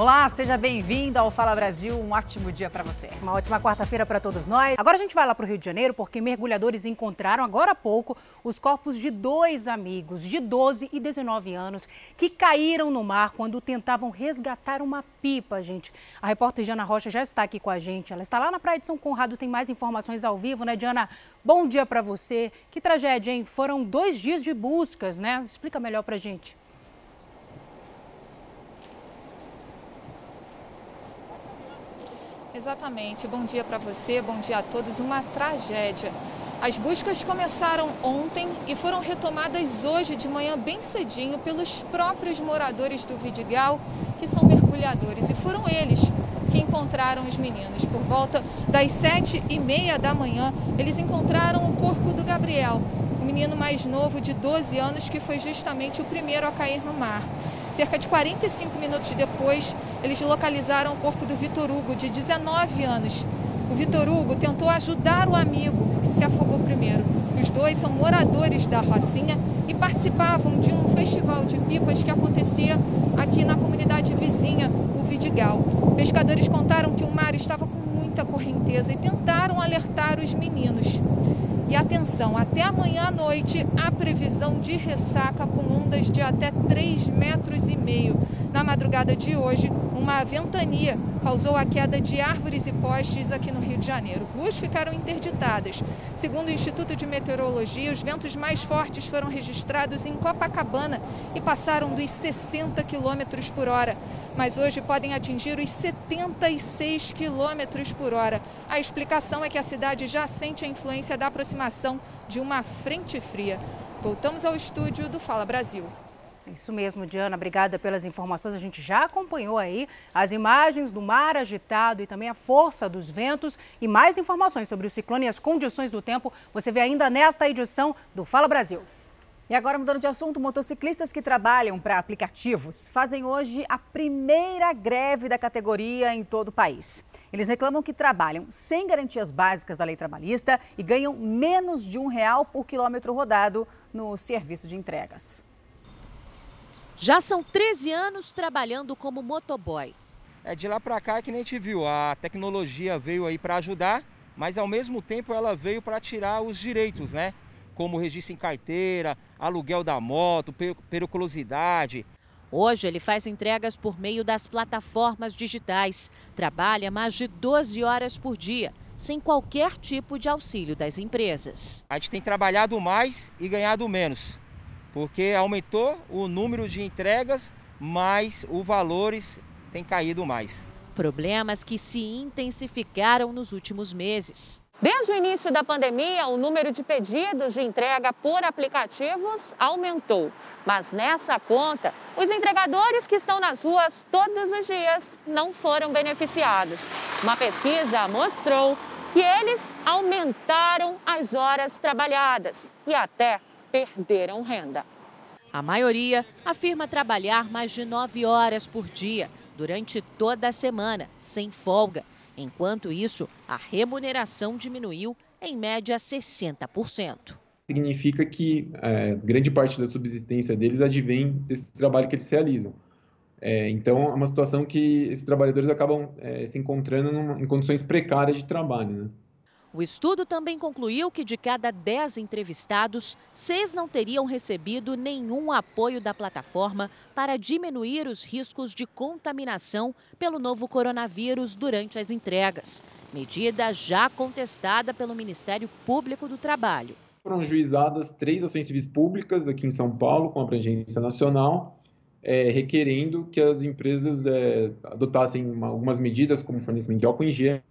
Olá, seja bem-vindo ao Fala Brasil. Um ótimo dia para você. Uma ótima quarta-feira para todos nós. Agora a gente vai lá para o Rio de Janeiro porque mergulhadores encontraram agora há pouco os corpos de dois amigos de 12 e 19 anos que caíram no mar quando tentavam resgatar uma pipa, gente. A repórter Diana Rocha já está aqui com a gente. Ela está lá na Praia de São Conrado, tem mais informações ao vivo, né, Diana? Bom dia para você. Que tragédia, hein? Foram dois dias de buscas, né? Explica melhor para gente. Exatamente. Bom dia para você, bom dia a todos. Uma tragédia. As buscas começaram ontem e foram retomadas hoje de manhã bem cedinho pelos próprios moradores do Vidigal, que são mergulhadores. E foram eles que encontraram os meninos. Por volta das sete e meia da manhã, eles encontraram o corpo do Gabriel, o menino mais novo de 12 anos que foi justamente o primeiro a cair no mar. Cerca de 45 minutos depois, eles localizaram o corpo do Vitor Hugo, de 19 anos. O Vitor Hugo tentou ajudar o amigo, que se afogou primeiro. Os dois são moradores da Rocinha e participavam de um festival de pipas que acontecia aqui na comunidade vizinha, o Vidigal. Pescadores contaram que o mar estava com muita correnteza e tentaram alertar os meninos. E atenção, até amanhã à noite há previsão de ressaca com ondas de até 3 metros e meio. Na madrugada de hoje, uma ventania causou a queda de árvores e postes aqui no Rio de Janeiro. Ruas ficaram interditadas. Segundo o Instituto de Meteorologia, os ventos mais fortes foram registrados em Copacabana e passaram dos 60 quilômetros por hora. Mas hoje podem atingir os 76 quilômetros por hora. A explicação é que a cidade já sente a influência da aproximação de uma frente fria. Voltamos ao estúdio do Fala Brasil. Isso mesmo, Diana. Obrigada pelas informações. A gente já acompanhou aí as imagens do mar agitado e também a força dos ventos. E mais informações sobre o ciclone e as condições do tempo você vê ainda nesta edição do Fala Brasil. E agora, mudando de assunto, motociclistas que trabalham para aplicativos fazem hoje a primeira greve da categoria em todo o país. Eles reclamam que trabalham sem garantias básicas da lei trabalhista e ganham menos de um real por quilômetro rodado no serviço de entregas. Já são 13 anos trabalhando como motoboy. É de lá para cá que nem a gente viu, a tecnologia veio aí para ajudar, mas ao mesmo tempo ela veio para tirar os direitos, né? Como registro em carteira, aluguel da moto, periculosidade. Hoje ele faz entregas por meio das plataformas digitais. Trabalha mais de 12 horas por dia, sem qualquer tipo de auxílio das empresas. A gente tem trabalhado mais e ganhado menos porque aumentou o número de entregas, mas os valores têm caído mais. Problemas que se intensificaram nos últimos meses. Desde o início da pandemia, o número de pedidos de entrega por aplicativos aumentou. Mas nessa conta, os entregadores que estão nas ruas todos os dias não foram beneficiados. Uma pesquisa mostrou que eles aumentaram as horas trabalhadas e até perderam renda. A maioria afirma trabalhar mais de nove horas por dia, durante toda a semana, sem folga. Enquanto isso, a remuneração diminuiu em média 60%. Significa que é, grande parte da subsistência deles advém desse trabalho que eles realizam. É, então, é uma situação que esses trabalhadores acabam é, se encontrando numa, em condições precárias de trabalho. Né? O estudo também concluiu que de cada 10 entrevistados, seis não teriam recebido nenhum apoio da plataforma para diminuir os riscos de contaminação pelo novo coronavírus durante as entregas. Medida já contestada pelo Ministério Público do Trabalho. Foram juizadas três ações civis públicas aqui em São Paulo, com abrangência nacional, é, requerendo que as empresas é, adotassem algumas medidas, como fornecimento de álcool em gel,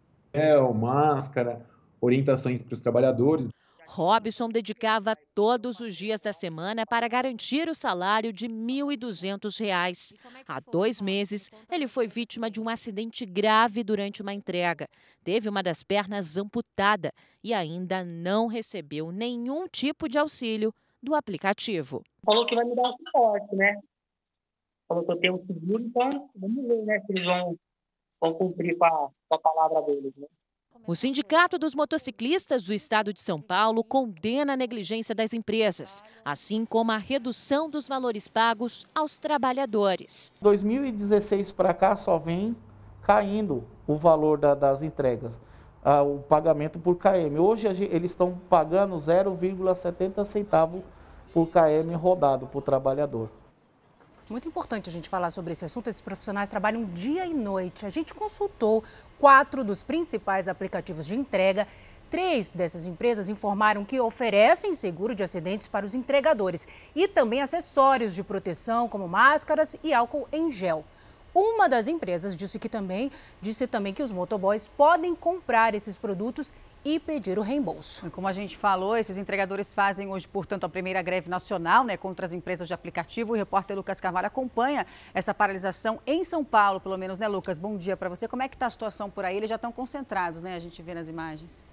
máscara, orientações para os trabalhadores. Robson dedicava todos os dias da semana para garantir o salário de R$ 1.200. Há dois meses, ele foi vítima de um acidente grave durante uma entrega. Teve uma das pernas amputada e ainda não recebeu nenhum tipo de auxílio do aplicativo. Falou que vai me dar suporte, né? Falou que eu tenho seguro, então vamos ver né, se eles vão, vão cumprir com a, com a palavra deles. Né? O Sindicato dos Motociclistas do Estado de São Paulo condena a negligência das empresas, assim como a redução dos valores pagos aos trabalhadores. 2016 para cá só vem caindo o valor da, das entregas, ah, o pagamento por KM. Hoje eles estão pagando 0,70 centavo por KM rodado o trabalhador. Muito importante a gente falar sobre esse assunto. Esses profissionais trabalham dia e noite. A gente consultou quatro dos principais aplicativos de entrega. Três dessas empresas informaram que oferecem seguro de acidentes para os entregadores e também acessórios de proteção, como máscaras e álcool em gel. Uma das empresas disse que também disse também que os motoboys podem comprar esses produtos e pedir o reembolso. Como a gente falou, esses entregadores fazem hoje, portanto, a primeira greve nacional né, contra as empresas de aplicativo. O repórter Lucas Carvalho acompanha essa paralisação em São Paulo, pelo menos, né, Lucas? Bom dia para você. Como é que está a situação por aí? Eles já estão concentrados, né? A gente vê nas imagens.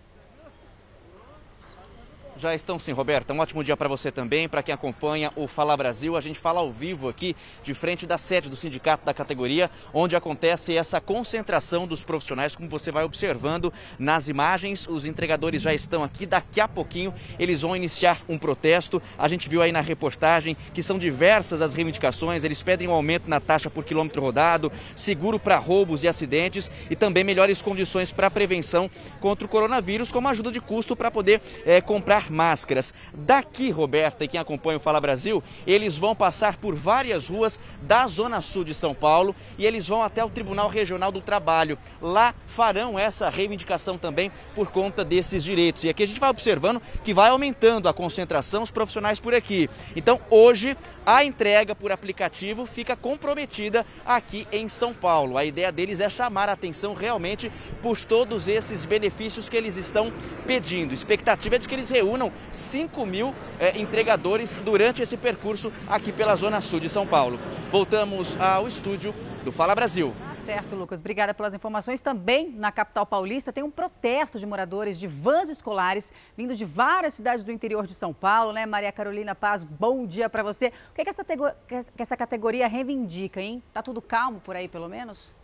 Já estão sim, Roberta. Um ótimo dia para você também, para quem acompanha o Fala Brasil. A gente fala ao vivo aqui, de frente da sede do sindicato da categoria, onde acontece essa concentração dos profissionais, como você vai observando nas imagens. Os entregadores já estão aqui, daqui a pouquinho eles vão iniciar um protesto. A gente viu aí na reportagem que são diversas as reivindicações. Eles pedem um aumento na taxa por quilômetro rodado, seguro para roubos e acidentes e também melhores condições para prevenção contra o coronavírus, como ajuda de custo para poder é, comprar máscaras. Daqui, Roberta, e quem acompanha o Fala Brasil, eles vão passar por várias ruas da Zona Sul de São Paulo e eles vão até o Tribunal Regional do Trabalho. Lá farão essa reivindicação também por conta desses direitos. E aqui a gente vai observando que vai aumentando a concentração os profissionais por aqui. Então, hoje, a entrega por aplicativo fica comprometida aqui em São Paulo. A ideia deles é chamar a atenção realmente por todos esses benefícios que eles estão pedindo. A expectativa é de que eles reúnam reúnam 5 mil é, entregadores durante esse percurso aqui pela Zona Sul de São Paulo. Voltamos ao estúdio do Fala Brasil. Tá certo, Lucas. Obrigada pelas informações. Também na capital paulista tem um protesto de moradores de vans escolares vindos de várias cidades do interior de São Paulo, né? Maria Carolina Paz, bom dia para você. O que, é que, essa que essa categoria reivindica, hein? Tá tudo calmo por aí, pelo menos?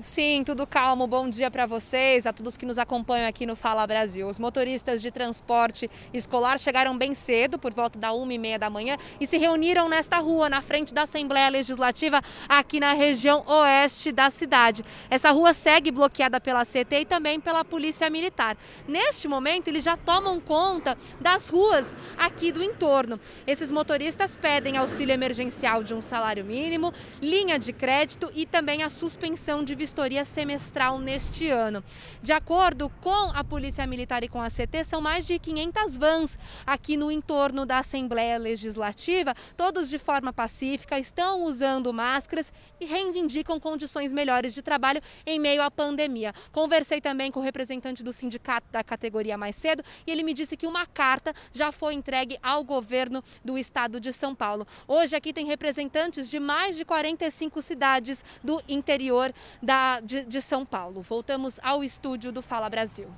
Sim, tudo calmo. Bom dia para vocês, a todos que nos acompanham aqui no Fala Brasil. Os motoristas de transporte escolar chegaram bem cedo, por volta da uma e meia da manhã, e se reuniram nesta rua, na frente da Assembleia Legislativa, aqui na região oeste da cidade. Essa rua segue bloqueada pela CT e também pela Polícia Militar. Neste momento, eles já tomam conta das ruas aqui do entorno. Esses motoristas pedem auxílio emergencial de um salário mínimo, linha de crédito e também a suspensão de vistoria semestral neste ano. De acordo com a Polícia Militar e com a CT, são mais de 500 vans aqui no entorno da Assembleia Legislativa, todos de forma pacífica, estão usando máscaras e reivindicam condições melhores de trabalho em meio à pandemia. Conversei também com o representante do sindicato da categoria mais cedo e ele me disse que uma carta já foi entregue ao governo do estado de São Paulo. Hoje aqui tem representantes de mais de 45 cidades do interior da da, de, de São Paulo. Voltamos ao estúdio do Fala Brasil.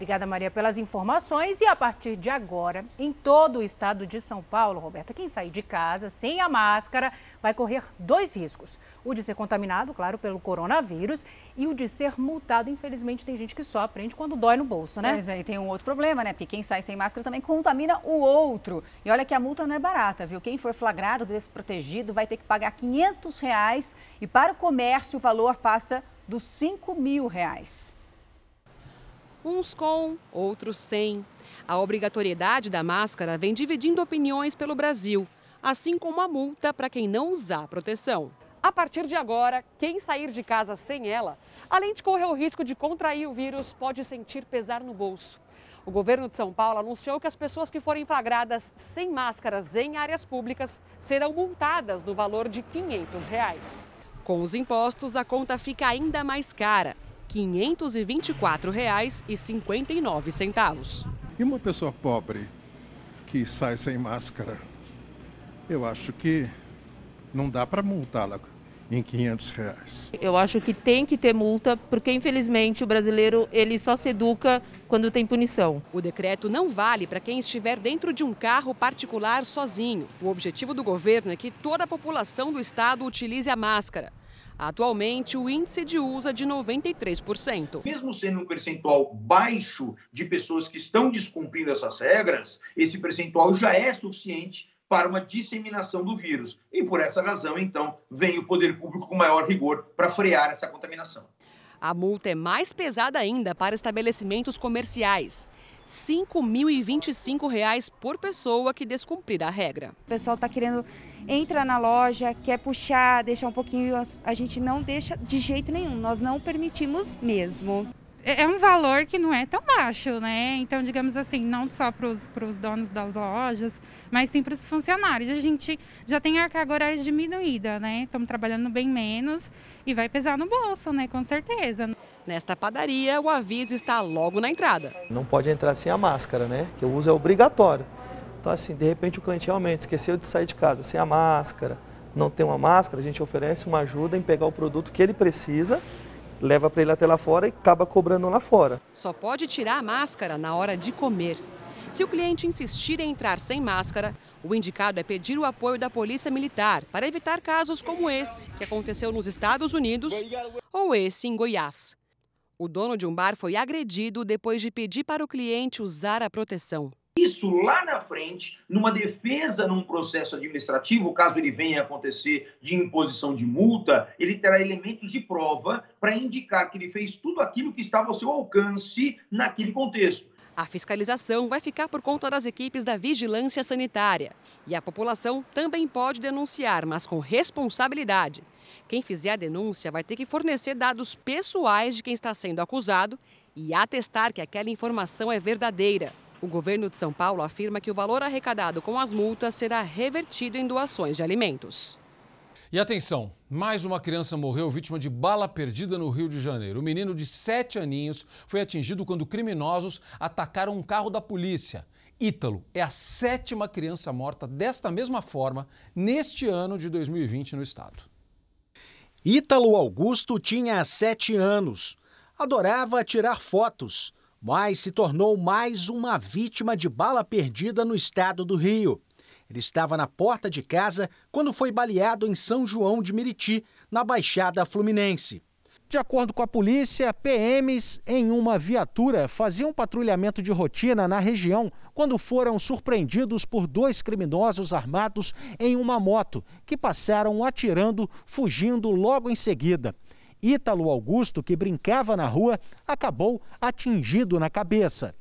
Obrigada, Maria, pelas informações. E a partir de agora, em todo o estado de São Paulo, Roberta, quem sair de casa sem a máscara vai correr dois riscos: o de ser contaminado, claro, pelo coronavírus, e o de ser multado. Infelizmente, tem gente que só aprende quando dói no bolso, né? Pois é, e tem um outro problema, né? Porque quem sai sem máscara também contamina o outro. E olha que a multa não é barata, viu? Quem for flagrado desprotegido vai ter que pagar 500 reais e para o comércio o valor passa dos 5 mil reais uns com, outros sem. A obrigatoriedade da máscara vem dividindo opiniões pelo Brasil, assim como a multa para quem não usar proteção. A partir de agora, quem sair de casa sem ela, além de correr o risco de contrair o vírus, pode sentir pesar no bolso. O governo de São Paulo anunciou que as pessoas que forem flagradas sem máscaras em áreas públicas serão multadas no valor de 500 reais. Com os impostos, a conta fica ainda mais cara. R$ 524,59. E uma pessoa pobre que sai sem máscara, eu acho que não dá para multá-la em 500 reais. Eu acho que tem que ter multa, porque infelizmente o brasileiro ele só se educa quando tem punição. O decreto não vale para quem estiver dentro de um carro particular sozinho. O objetivo do governo é que toda a população do estado utilize a máscara. Atualmente, o índice de uso é de 93%. Mesmo sendo um percentual baixo de pessoas que estão descumprindo essas regras, esse percentual já é suficiente para uma disseminação do vírus. E por essa razão, então, vem o poder público com maior rigor para frear essa contaminação. A multa é mais pesada ainda para estabelecimentos comerciais. R$ 5.025 por pessoa que descumprir a regra. O pessoal está querendo entrar na loja, quer puxar, deixar um pouquinho, a gente não deixa de jeito nenhum, nós não permitimos mesmo. É, é um valor que não é tão baixo, né? Então, digamos assim, não só para os donos das lojas, mas sim para os funcionários. A gente já tem a carga horária diminuída, né? Estamos trabalhando bem menos e vai pesar no bolso, né? Com certeza. Nesta padaria, o aviso está logo na entrada. Não pode entrar sem a máscara, né? Que o uso é obrigatório. Então, assim, de repente o cliente realmente esqueceu de sair de casa sem a máscara, não tem uma máscara, a gente oferece uma ajuda em pegar o produto que ele precisa, leva para ele até lá fora e acaba cobrando lá fora. Só pode tirar a máscara na hora de comer. Se o cliente insistir em entrar sem máscara, o indicado é pedir o apoio da Polícia Militar para evitar casos como esse, que aconteceu nos Estados Unidos, ou esse em Goiás. O dono de um bar foi agredido depois de pedir para o cliente usar a proteção. Isso lá na frente, numa defesa num processo administrativo, caso ele venha a acontecer de imposição de multa, ele terá elementos de prova para indicar que ele fez tudo aquilo que estava ao seu alcance naquele contexto. A fiscalização vai ficar por conta das equipes da vigilância sanitária. E a população também pode denunciar, mas com responsabilidade. Quem fizer a denúncia vai ter que fornecer dados pessoais de quem está sendo acusado e atestar que aquela informação é verdadeira. O governo de São Paulo afirma que o valor arrecadado com as multas será revertido em doações de alimentos. E atenção, mais uma criança morreu vítima de bala perdida no Rio de Janeiro. O menino de sete aninhos foi atingido quando criminosos atacaram um carro da polícia. Ítalo é a sétima criança morta desta mesma forma neste ano de 2020 no estado. Ítalo Augusto tinha sete anos. Adorava tirar fotos, mas se tornou mais uma vítima de bala perdida no estado do Rio. Ele estava na porta de casa quando foi baleado em São João de Meriti, na Baixada Fluminense. De acordo com a polícia, PMs em uma viatura faziam patrulhamento de rotina na região quando foram surpreendidos por dois criminosos armados em uma moto, que passaram atirando, fugindo logo em seguida. Ítalo Augusto, que brincava na rua, acabou atingido na cabeça.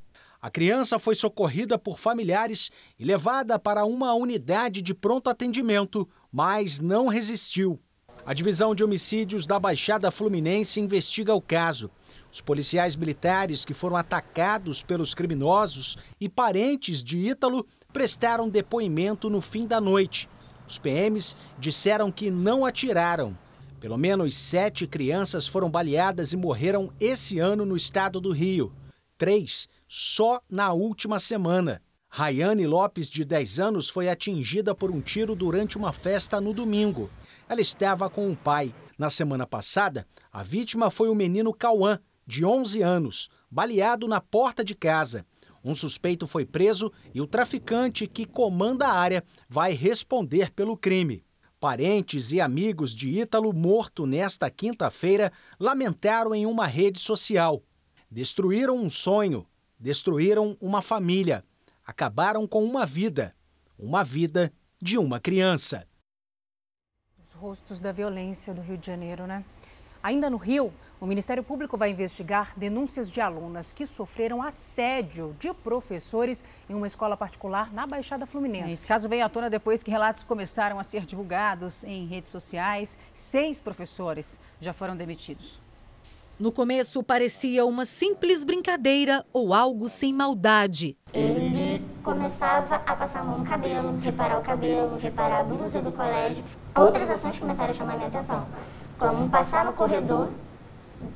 A criança foi socorrida por familiares e levada para uma unidade de pronto atendimento, mas não resistiu. A divisão de homicídios da Baixada Fluminense investiga o caso. Os policiais militares que foram atacados pelos criminosos e parentes de Ítalo prestaram depoimento no fim da noite. Os PMs disseram que não atiraram. Pelo menos sete crianças foram baleadas e morreram esse ano no estado do Rio. Três só na última semana. Rayane Lopes, de 10 anos, foi atingida por um tiro durante uma festa no domingo. Ela estava com o pai. Na semana passada, a vítima foi o menino Cauã, de 11 anos, baleado na porta de casa. Um suspeito foi preso e o traficante que comanda a área vai responder pelo crime. Parentes e amigos de Ítalo, morto nesta quinta-feira, lamentaram em uma rede social. Destruíram um sonho, destruíram uma família, acabaram com uma vida, uma vida de uma criança. Os rostos da violência do Rio de Janeiro, né? Ainda no Rio, o Ministério Público vai investigar denúncias de alunas que sofreram assédio de professores em uma escola particular na Baixada Fluminense. Esse caso veio à tona depois que relatos começaram a ser divulgados em redes sociais. Seis professores já foram demitidos. No começo parecia uma simples brincadeira ou algo sem maldade. Ele começava a passar a mão no cabelo, reparar o cabelo, reparar a blusa do colégio. Outras ações começaram a chamar minha atenção, como passar no corredor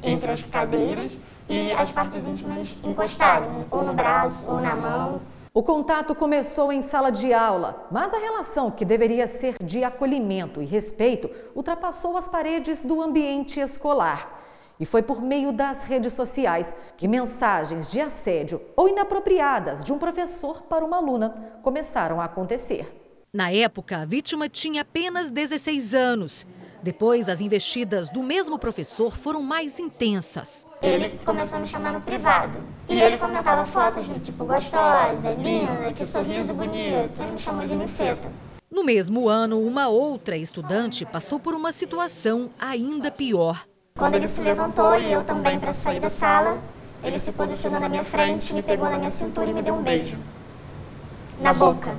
entre as cadeiras e as partes íntimas encostarem, ou no braço ou na mão. O contato começou em sala de aula, mas a relação que deveria ser de acolhimento e respeito ultrapassou as paredes do ambiente escolar. E foi por meio das redes sociais que mensagens de assédio ou inapropriadas de um professor para uma aluna começaram a acontecer. Na época, a vítima tinha apenas 16 anos. Depois, as investidas do mesmo professor foram mais intensas. Ele começou a me chamar no privado. E ele comentava fotos do tipo gostosa, linda, que sorriso bonito. Ele me chamou de ninfeta. No mesmo ano, uma outra estudante passou por uma situação ainda pior. Quando ele se levantou e eu também para sair da sala, ele se posicionou na minha frente, me pegou na minha cintura e me deu um beijo. Na boca.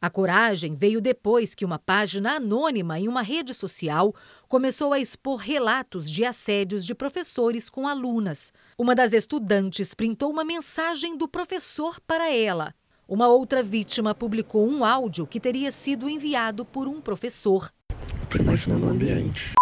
A coragem veio depois que uma página anônima em uma rede social começou a expor relatos de assédios de professores com alunas. Uma das estudantes printou uma mensagem do professor para ela. Uma outra vítima publicou um áudio que teria sido enviado por um professor. Tô imaginando o ambiente.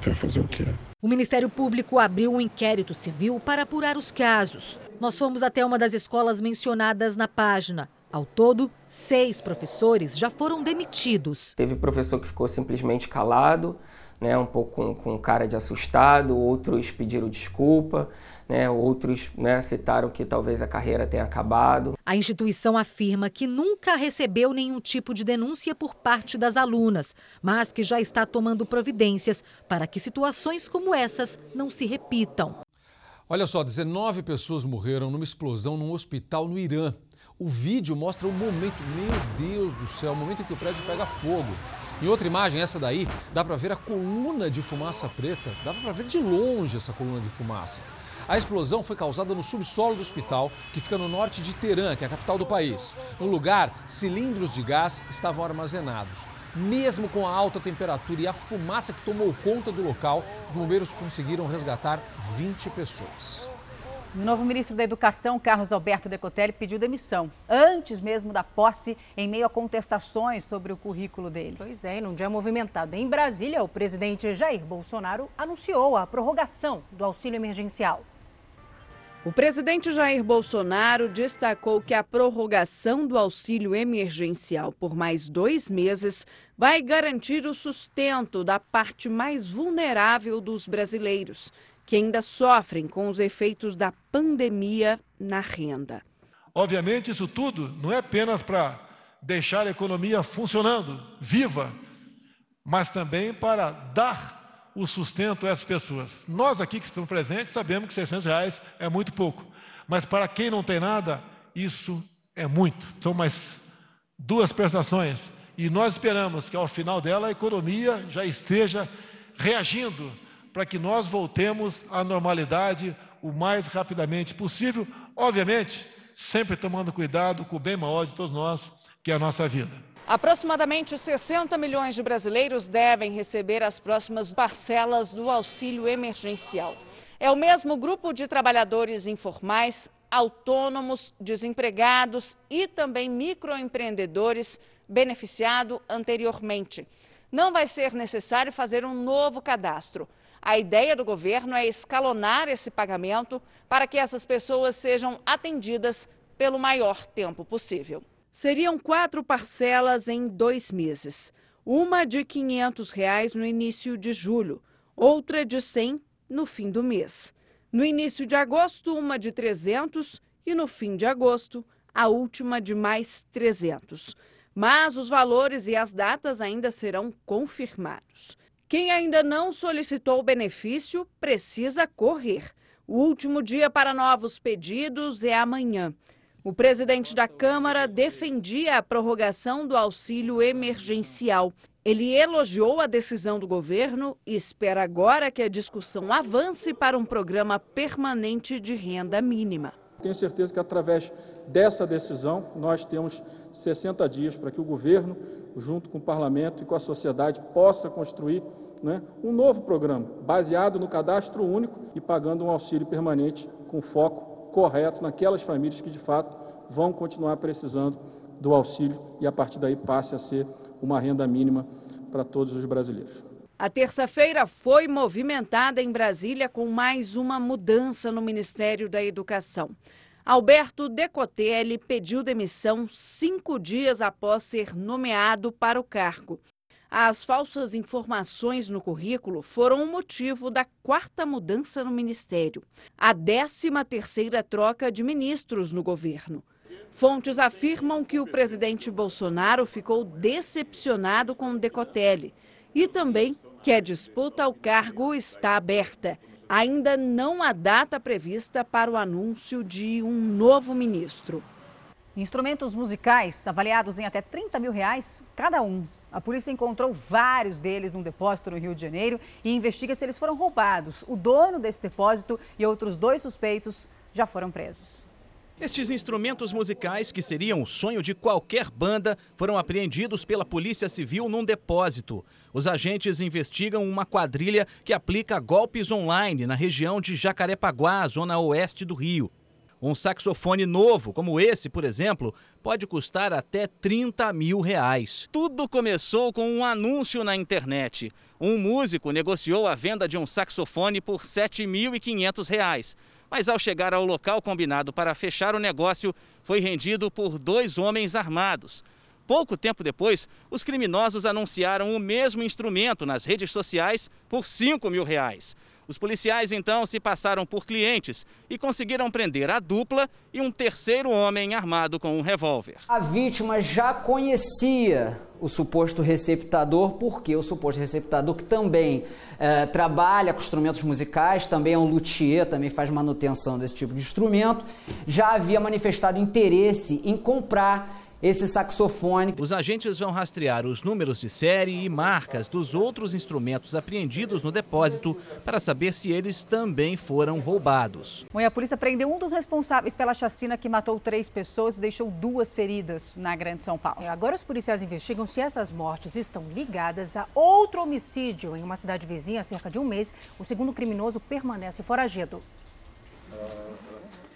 Fazer o quê? O Ministério Público abriu um inquérito civil para apurar os casos. Nós fomos até uma das escolas mencionadas na página. Ao todo, seis professores já foram demitidos. Teve professor que ficou simplesmente calado, né, um pouco com, com cara de assustado, outros pediram desculpa, né, outros né, citaram que talvez a carreira tenha acabado. A instituição afirma que nunca recebeu nenhum tipo de denúncia por parte das alunas, mas que já está tomando providências para que situações como essas não se repitam. Olha só, 19 pessoas morreram numa explosão num hospital no Irã. O vídeo mostra o momento, meu Deus do céu, o momento em que o prédio pega fogo. Em outra imagem, essa daí, dá para ver a coluna de fumaça preta. Dava para ver de longe essa coluna de fumaça. A explosão foi causada no subsolo do hospital, que fica no norte de Teherã, que é a capital do país. No lugar, cilindros de gás estavam armazenados. Mesmo com a alta temperatura e a fumaça que tomou conta do local, os bombeiros conseguiram resgatar 20 pessoas. O novo ministro da Educação, Carlos Alberto Decotelli, pediu demissão, antes mesmo da posse, em meio a contestações sobre o currículo dele. Pois é, num dia movimentado em Brasília, o presidente Jair Bolsonaro anunciou a prorrogação do auxílio emergencial. O presidente Jair Bolsonaro destacou que a prorrogação do auxílio emergencial por mais dois meses vai garantir o sustento da parte mais vulnerável dos brasileiros que ainda sofrem com os efeitos da pandemia na renda. Obviamente, isso tudo não é apenas para deixar a economia funcionando, viva, mas também para dar o sustento a essas pessoas. Nós aqui que estamos presentes sabemos que 600 reais é muito pouco, mas para quem não tem nada, isso é muito. São mais duas prestações e nós esperamos que ao final dela a economia já esteja reagindo para que nós voltemos à normalidade o mais rapidamente possível, obviamente, sempre tomando cuidado com o bem maior de todos nós, que é a nossa vida. Aproximadamente 60 milhões de brasileiros devem receber as próximas parcelas do auxílio emergencial. É o mesmo grupo de trabalhadores informais, autônomos, desempregados e também microempreendedores beneficiado anteriormente. Não vai ser necessário fazer um novo cadastro. A ideia do governo é escalonar esse pagamento para que essas pessoas sejam atendidas pelo maior tempo possível. Seriam quatro parcelas em dois meses. Uma de 500 reais no início de julho, outra de R$ 100 no fim do mês. No início de agosto, uma de 300 e no fim de agosto, a última de mais 300. Mas os valores e as datas ainda serão confirmados. Quem ainda não solicitou o benefício precisa correr. O último dia para novos pedidos é amanhã. O presidente da Câmara defendia a prorrogação do auxílio emergencial. Ele elogiou a decisão do governo e espera agora que a discussão avance para um programa permanente de renda mínima. Tenho certeza que através dessa decisão nós temos 60 dias para que o governo, junto com o parlamento e com a sociedade, possa construir né, um novo programa, baseado no cadastro único e pagando um auxílio permanente com foco correto naquelas famílias que de fato vão continuar precisando do auxílio e a partir daí passe a ser uma renda mínima para todos os brasileiros. A terça-feira foi movimentada em Brasília com mais uma mudança no Ministério da Educação. Alberto Decotelli pediu demissão cinco dias após ser nomeado para o cargo. As falsas informações no currículo foram o motivo da quarta mudança no ministério, a décima terceira troca de ministros no governo. Fontes afirmam que o presidente Bolsonaro ficou decepcionado com o Decotelli e também que a disputa ao cargo está aberta. Ainda não há data prevista para o anúncio de um novo ministro. Instrumentos musicais avaliados em até 30 mil reais cada um. A polícia encontrou vários deles num depósito no Rio de Janeiro e investiga se eles foram roubados. O dono desse depósito e outros dois suspeitos já foram presos. Estes instrumentos musicais, que seriam o sonho de qualquer banda, foram apreendidos pela Polícia Civil num depósito. Os agentes investigam uma quadrilha que aplica golpes online na região de Jacarepaguá, zona oeste do Rio. Um saxofone novo, como esse, por exemplo, pode custar até 30 mil reais. Tudo começou com um anúncio na internet. Um músico negociou a venda de um saxofone por R$ 7.500 mas ao chegar ao local combinado para fechar o negócio, foi rendido por dois homens armados. Pouco tempo depois, os criminosos anunciaram o mesmo instrumento nas redes sociais por 5 mil reais. Os policiais então se passaram por clientes e conseguiram prender a dupla e um terceiro homem armado com um revólver. A vítima já conhecia o suposto receptador, porque o suposto receptador que também eh, trabalha com instrumentos musicais, também é um luthier, também faz manutenção desse tipo de instrumento, já havia manifestado interesse em comprar esse saxofone. Os agentes vão rastrear os números de série e marcas dos outros instrumentos apreendidos no depósito para saber se eles também foram roubados. Bom, a polícia prendeu um dos responsáveis pela chacina que matou três pessoas e deixou duas feridas na Grande São Paulo. É, agora os policiais investigam se essas mortes estão ligadas a outro homicídio em uma cidade vizinha há cerca de um mês. O segundo criminoso permanece foragido.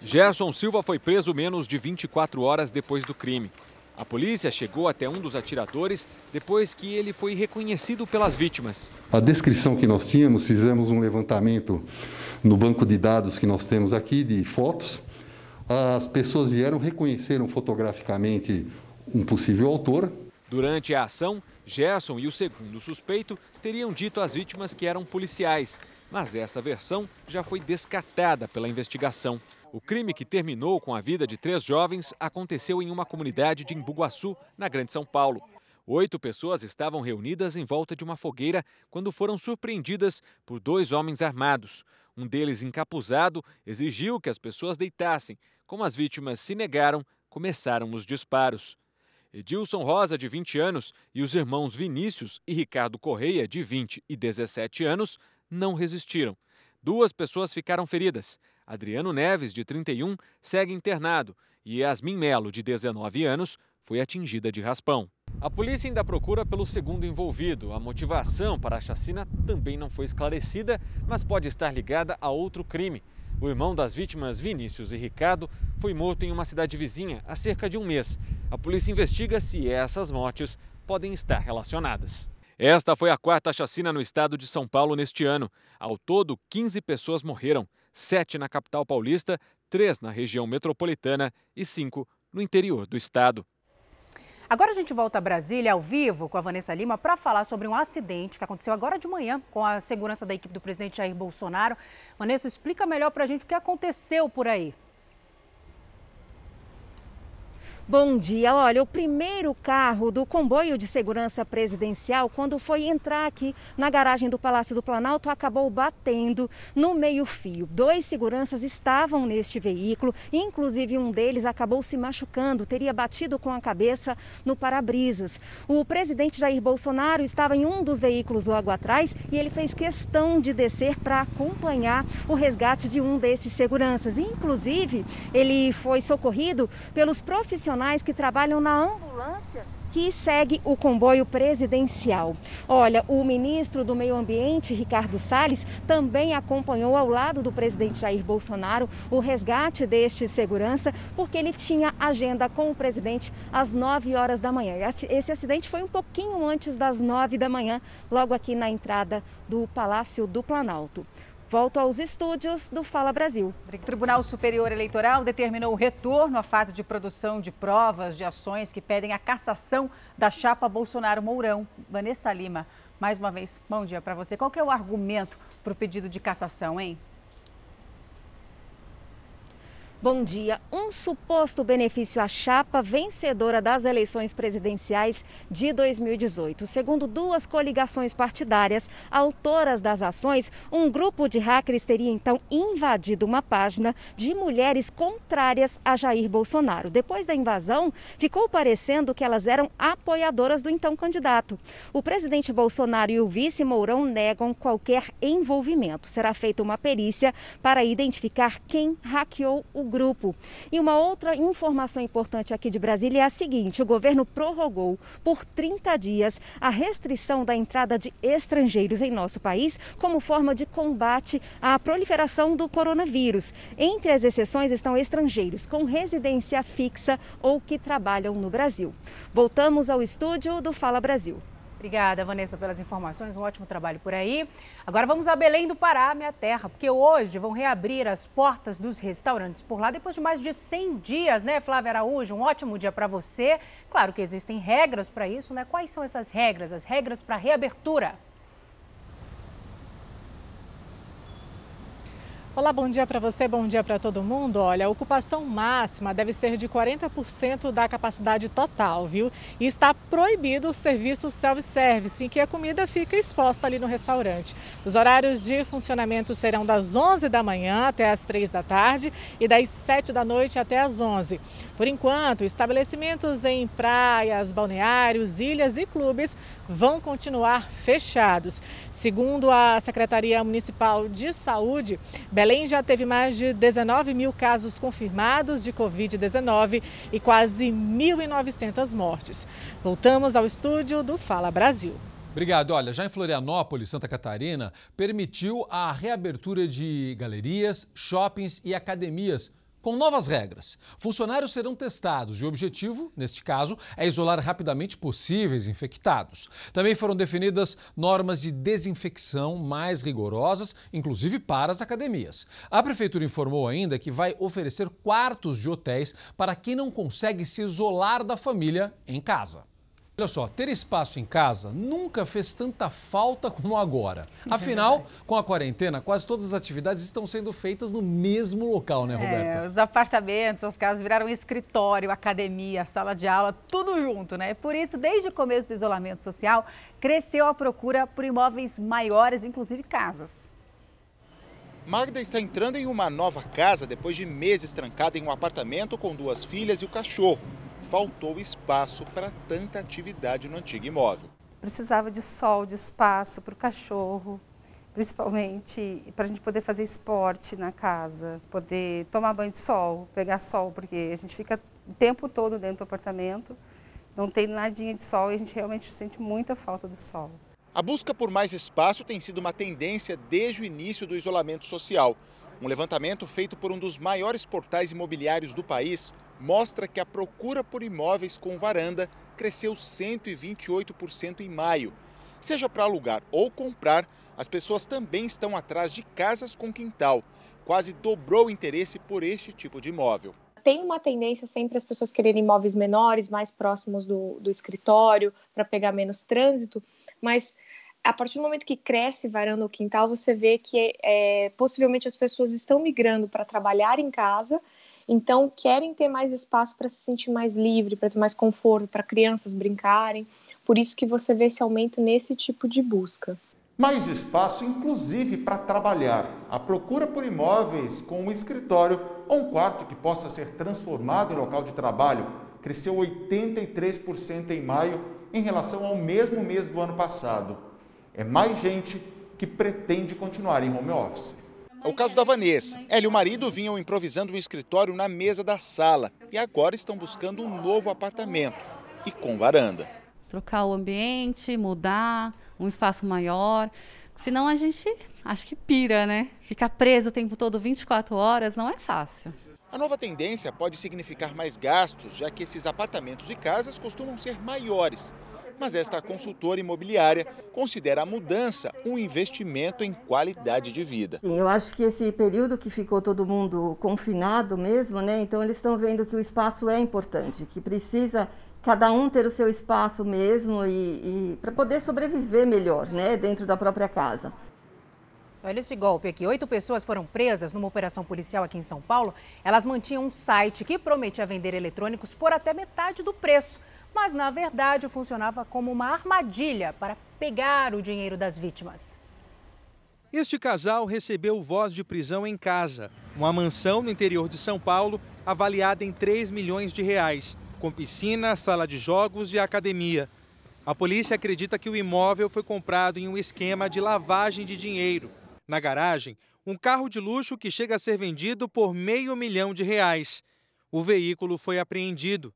Gerson Silva foi preso menos de 24 horas depois do crime. A polícia chegou até um dos atiradores depois que ele foi reconhecido pelas vítimas. A descrição que nós tínhamos, fizemos um levantamento no banco de dados que nós temos aqui de fotos. As pessoas vieram, reconheceram fotograficamente um possível autor. Durante a ação, Gerson e o segundo suspeito teriam dito às vítimas que eram policiais mas essa versão já foi descartada pela investigação. O crime que terminou com a vida de três jovens aconteceu em uma comunidade de Imbuguaçu, na Grande São Paulo. Oito pessoas estavam reunidas em volta de uma fogueira quando foram surpreendidas por dois homens armados. Um deles, encapuzado, exigiu que as pessoas deitassem. Como as vítimas se negaram, começaram os disparos. Edilson Rosa, de 20 anos, e os irmãos Vinícius e Ricardo Correia, de 20 e 17 anos, não resistiram. Duas pessoas ficaram feridas. Adriano Neves, de 31, segue internado e Yasmin Melo, de 19 anos, foi atingida de raspão. A polícia ainda procura pelo segundo envolvido. A motivação para a chacina também não foi esclarecida, mas pode estar ligada a outro crime. O irmão das vítimas, Vinícius e Ricardo, foi morto em uma cidade vizinha há cerca de um mês. A polícia investiga se essas mortes podem estar relacionadas. Esta foi a quarta chacina no estado de São Paulo neste ano. Ao todo, 15 pessoas morreram, sete na capital paulista, três na região metropolitana e cinco no interior do estado. Agora a gente volta a Brasília ao vivo com a Vanessa Lima para falar sobre um acidente que aconteceu agora de manhã com a segurança da equipe do presidente Jair Bolsonaro. Vanessa, explica melhor para a gente o que aconteceu por aí. Bom dia. Olha, o primeiro carro do comboio de segurança presidencial, quando foi entrar aqui na garagem do Palácio do Planalto, acabou batendo no meio-fio. Dois seguranças estavam neste veículo, inclusive um deles acabou se machucando, teria batido com a cabeça no para-brisas. O presidente Jair Bolsonaro estava em um dos veículos logo atrás e ele fez questão de descer para acompanhar o resgate de um desses seguranças. Inclusive, ele foi socorrido pelos profissionais profissionais que trabalham na ambulância que segue o comboio presidencial. Olha, o ministro do Meio Ambiente, Ricardo Salles, também acompanhou ao lado do presidente Jair Bolsonaro o resgate deste segurança, porque ele tinha agenda com o presidente às 9 horas da manhã. Esse acidente foi um pouquinho antes das 9 da manhã, logo aqui na entrada do Palácio do Planalto. Volto aos estúdios do Fala Brasil. O Tribunal Superior Eleitoral determinou o retorno à fase de produção de provas de ações que pedem a cassação da chapa Bolsonaro-Mourão. Vanessa Lima, mais uma vez, bom dia para você. Qual é o argumento para o pedido de cassação, hein? Bom dia. Um suposto benefício à chapa vencedora das eleições presidenciais de 2018. Segundo duas coligações partidárias autoras das ações, um grupo de hackers teria então invadido uma página de mulheres contrárias a Jair Bolsonaro. Depois da invasão, ficou parecendo que elas eram apoiadoras do então candidato. O presidente Bolsonaro e o vice Mourão negam qualquer envolvimento. Será feita uma perícia para identificar quem hackeou o grupo. E uma outra informação importante aqui de Brasília é a seguinte: o governo prorrogou por 30 dias a restrição da entrada de estrangeiros em nosso país como forma de combate à proliferação do coronavírus. Entre as exceções estão estrangeiros com residência fixa ou que trabalham no Brasil. Voltamos ao estúdio do Fala Brasil. Obrigada, Vanessa, pelas informações. Um ótimo trabalho por aí. Agora vamos a Belém do Pará, minha terra, porque hoje vão reabrir as portas dos restaurantes por lá depois de mais de 100 dias, né, Flávia Araújo? Um ótimo dia para você. Claro que existem regras para isso, né? Quais são essas regras? As regras para reabertura? Olá, bom dia para você, bom dia para todo mundo. Olha, a ocupação máxima deve ser de 40% da capacidade total, viu? E está proibido o serviço self-service, em que a comida fica exposta ali no restaurante. Os horários de funcionamento serão das 11 da manhã até as 3 da tarde e das 7 da noite até as 11. Por enquanto, estabelecimentos em praias, balneários, ilhas e clubes vão continuar fechados. Segundo a Secretaria Municipal de Saúde, Belém já teve mais de 19 mil casos confirmados de Covid-19 e quase 1.900 mortes. Voltamos ao estúdio do Fala Brasil. Obrigado. Olha, já em Florianópolis, Santa Catarina, permitiu a reabertura de galerias, shoppings e academias com novas regras. Funcionários serão testados e o objetivo, neste caso, é isolar rapidamente possíveis infectados. Também foram definidas normas de desinfecção mais rigorosas, inclusive para as academias. A prefeitura informou ainda que vai oferecer quartos de hotéis para quem não consegue se isolar da família em casa. Olha só, ter espaço em casa nunca fez tanta falta como agora. Afinal, é com a quarentena, quase todas as atividades estão sendo feitas no mesmo local, né, Roberta? É, os apartamentos, as casas viraram escritório, academia, sala de aula, tudo junto, né? Por isso, desde o começo do isolamento social, cresceu a procura por imóveis maiores, inclusive casas. Magda está entrando em uma nova casa depois de meses trancada em um apartamento com duas filhas e o cachorro faltou espaço para tanta atividade no antigo imóvel. Precisava de sol, de espaço para o cachorro, principalmente para a gente poder fazer esporte na casa, poder tomar banho de sol, pegar sol, porque a gente fica o tempo todo dentro do apartamento, não tem nadinha de sol e a gente realmente sente muita falta do sol. A busca por mais espaço tem sido uma tendência desde o início do isolamento social. Um levantamento feito por um dos maiores portais imobiliários do país mostra que a procura por imóveis com varanda cresceu 128% em maio. Seja para alugar ou comprar, as pessoas também estão atrás de casas com quintal. Quase dobrou o interesse por este tipo de imóvel. Tem uma tendência sempre as pessoas quererem imóveis menores, mais próximos do, do escritório, para pegar menos trânsito, mas a partir do momento que cresce varanda ou quintal, você vê que é, possivelmente as pessoas estão migrando para trabalhar em casa então, querem ter mais espaço para se sentir mais livre, para ter mais conforto, para crianças brincarem. Por isso que você vê esse aumento nesse tipo de busca. Mais espaço, inclusive para trabalhar. A procura por imóveis com um escritório ou um quarto que possa ser transformado em local de trabalho cresceu 83% em maio em relação ao mesmo mês do ano passado. É mais gente que pretende continuar em home office. É o caso da Vanessa. Ela e o marido vinham improvisando um escritório na mesa da sala e agora estão buscando um novo apartamento e com varanda. Trocar o ambiente, mudar, um espaço maior. Senão a gente acho que pira, né? Ficar preso o tempo todo 24 horas não é fácil. A nova tendência pode significar mais gastos, já que esses apartamentos e casas costumam ser maiores mas esta consultora imobiliária considera a mudança um investimento em qualidade de vida. Eu acho que esse período que ficou todo mundo confinado mesmo, né? Então eles estão vendo que o espaço é importante, que precisa cada um ter o seu espaço mesmo e, e para poder sobreviver melhor, né, dentro da própria casa. Olha esse golpe aqui. Oito pessoas foram presas numa operação policial aqui em São Paulo. Elas mantinham um site que prometia vender eletrônicos por até metade do preço. Mas, na verdade, funcionava como uma armadilha para pegar o dinheiro das vítimas. Este casal recebeu voz de prisão em casa, uma mansão no interior de São Paulo, avaliada em 3 milhões de reais, com piscina, sala de jogos e academia. A polícia acredita que o imóvel foi comprado em um esquema de lavagem de dinheiro. Na garagem, um carro de luxo que chega a ser vendido por meio milhão de reais. O veículo foi apreendido.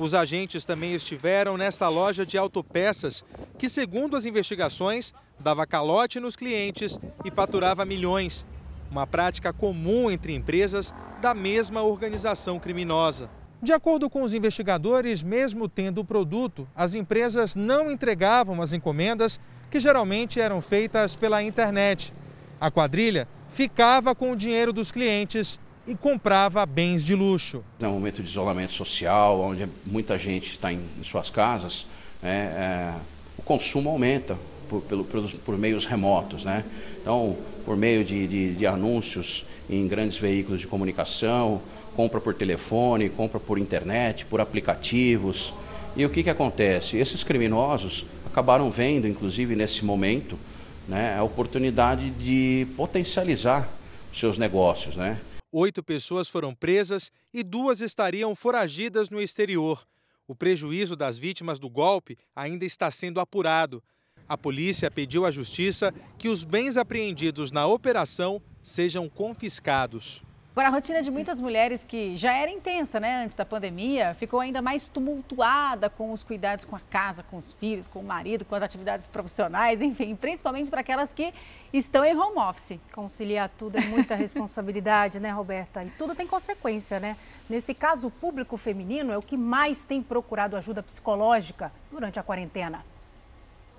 Os agentes também estiveram nesta loja de autopeças, que, segundo as investigações, dava calote nos clientes e faturava milhões. Uma prática comum entre empresas da mesma organização criminosa. De acordo com os investigadores, mesmo tendo o produto, as empresas não entregavam as encomendas, que geralmente eram feitas pela internet. A quadrilha ficava com o dinheiro dos clientes e comprava bens de luxo. É um momento de isolamento social, onde muita gente está em, em suas casas, né, é, o consumo aumenta por, pelo, por, meios remotos. Né? Então, por meio de, de, de anúncios em grandes veículos de comunicação, compra por telefone, compra por internet, por aplicativos. E o que, que acontece? Esses criminosos acabaram vendo, inclusive nesse momento, né, a oportunidade de potencializar seus negócios. Né? Oito pessoas foram presas e duas estariam foragidas no exterior. O prejuízo das vítimas do golpe ainda está sendo apurado. A polícia pediu à justiça que os bens apreendidos na operação sejam confiscados. Agora, a rotina de muitas mulheres que já era intensa, né, antes da pandemia, ficou ainda mais tumultuada com os cuidados com a casa, com os filhos, com o marido, com as atividades profissionais, enfim, principalmente para aquelas que estão em home office. Conciliar tudo é muita responsabilidade, né, Roberta? E tudo tem consequência, né? Nesse caso, o público feminino é o que mais tem procurado ajuda psicológica durante a quarentena.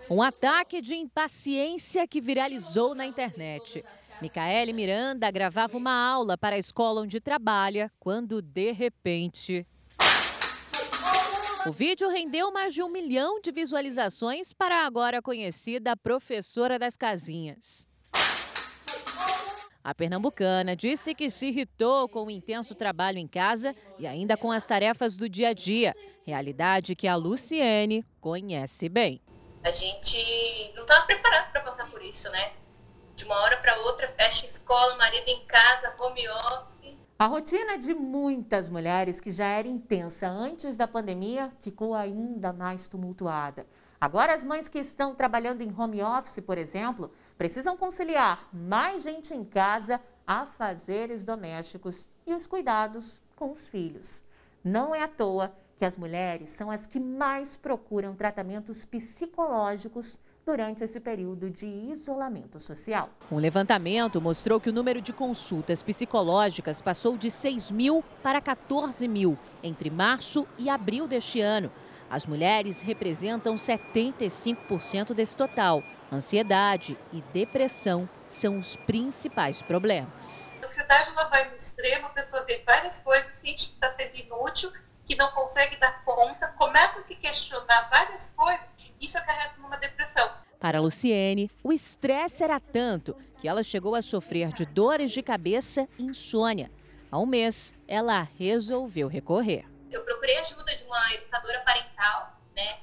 Um ataque de impaciência que viralizou na internet. Micaele Miranda gravava uma aula para a escola onde trabalha quando, de repente. O vídeo rendeu mais de um milhão de visualizações para a agora conhecida professora das casinhas. A pernambucana disse que se irritou com o intenso trabalho em casa e ainda com as tarefas do dia a dia, realidade que a Luciene conhece bem. A gente não estava preparado para passar por isso, né? De uma hora para outra, fecha escola, marido em casa, home office. A rotina de muitas mulheres que já era intensa antes da pandemia ficou ainda mais tumultuada. Agora, as mães que estão trabalhando em home office, por exemplo, precisam conciliar mais gente em casa, afazeres domésticos e os cuidados com os filhos. Não é à toa que as mulheres são as que mais procuram tratamentos psicológicos durante esse período de isolamento social. Um levantamento mostrou que o número de consultas psicológicas passou de 6 mil para 14 mil entre março e abril deste ano. As mulheres representam 75% desse total. Ansiedade e depressão são os principais problemas. A ansiedade ela vai no extremo, a pessoa vê várias coisas, sente que está sendo inútil, que não consegue dar conta, começa a se questionar várias coisas isso acarreta numa depressão. Para a Luciene, o estresse era tanto que ela chegou a sofrer de dores de cabeça e insônia. Há um mês, ela resolveu recorrer. Eu procurei ajuda de uma educadora parental, né,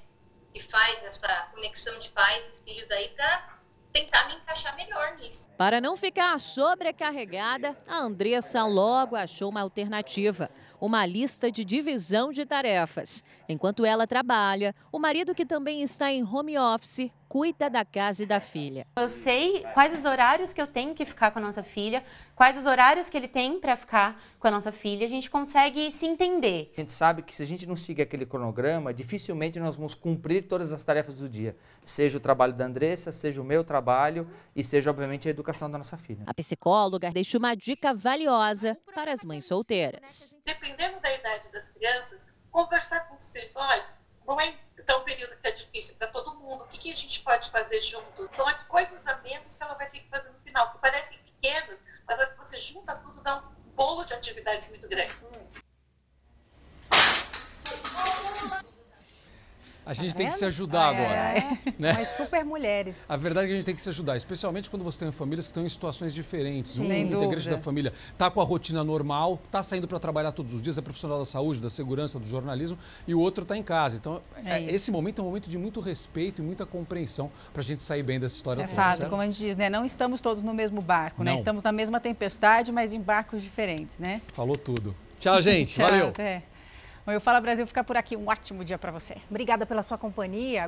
que faz essa conexão de pais e filhos aí para tentar me encaixar melhor nisso. Para não ficar sobrecarregada, a Andressa logo achou uma alternativa, uma lista de divisão de tarefas. Enquanto ela trabalha, o marido que também está em home office cuida da casa e da filha. Eu sei quais os horários que eu tenho que ficar com a nossa filha, quais os horários que ele tem para ficar com a nossa filha, a gente consegue se entender. A gente sabe que se a gente não seguir aquele cronograma, dificilmente nós vamos cumprir todas as tarefas do dia, seja o trabalho da Andressa, seja o meu trabalho e seja, obviamente, a educação da nossa filha. A psicóloga deixa uma dica valiosa para as mães solteiras. Dependendo da idade das crianças, conversar com filhos, olha, não é um período que está difícil para todo mundo, o que, que a gente pode fazer juntos? São coisas a menos que ela vai ter que fazer no final, que parecem pequenas, mas que você junta tudo, dá um bolo de atividades muito grande. A gente Tá tem que se ajudar É, agora. né? São as super mulheres. A verdade é que a gente tem que se ajudar, especialmente quando você tem famílias que estão em situações diferentes. Um Sem integrante dúvida. da família está com a rotina normal, está saindo para trabalhar todos os dias, é profissional da saúde, da segurança, do jornalismo, e o outro está em casa. Então, É é, esse momento é um momento de muito respeito e muita compreensão para a gente sair bem dessa história É toda. fato, certo? como a gente diz, né? Não estamos todos no mesmo barco, né? Não. Estamos na mesma tempestade, mas em barcos diferentes, né? Falou tudo. Tchau, gente. Tchau, Valeu. até. Eu Fala Brasil fica por aqui. Um ótimo dia para você. Obrigada pela sua companhia.